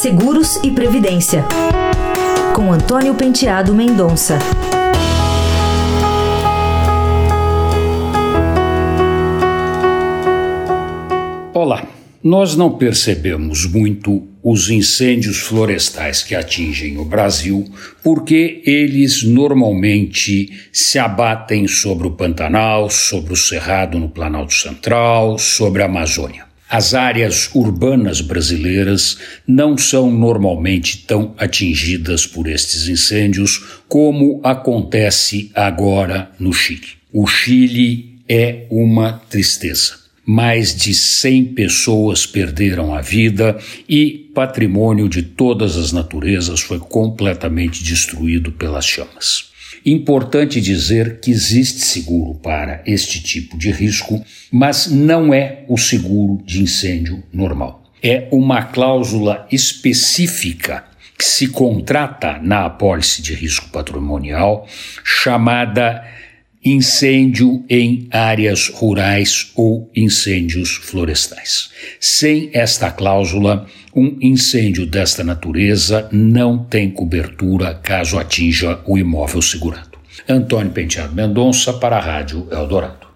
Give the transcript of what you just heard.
Seguros e Previdência, com Antônio Penteado Mendonça. Olá, nós não percebemos muito os incêndios florestais que atingem o Brasil porque eles normalmente se abatem sobre o Pantanal, sobre o Cerrado no Planalto Central, sobre a Amazônia. As áreas urbanas brasileiras não são normalmente tão atingidas por estes incêndios como acontece agora no Chile. O Chile é uma tristeza. Mais de 100 pessoas perderam a vida e patrimônio de todas as naturezas foi completamente destruído pelas chamas. Importante dizer que existe seguro para este tipo de risco, mas não é o seguro de incêndio normal. É uma cláusula específica que se contrata na apólice de risco patrimonial chamada incêndio em áreas rurais ou incêndios florestais. Sem esta cláusula, um incêndio desta natureza não tem cobertura caso atinja o imóvel segurado. Antônio Penteado Mendonça para a Rádio Eldorado.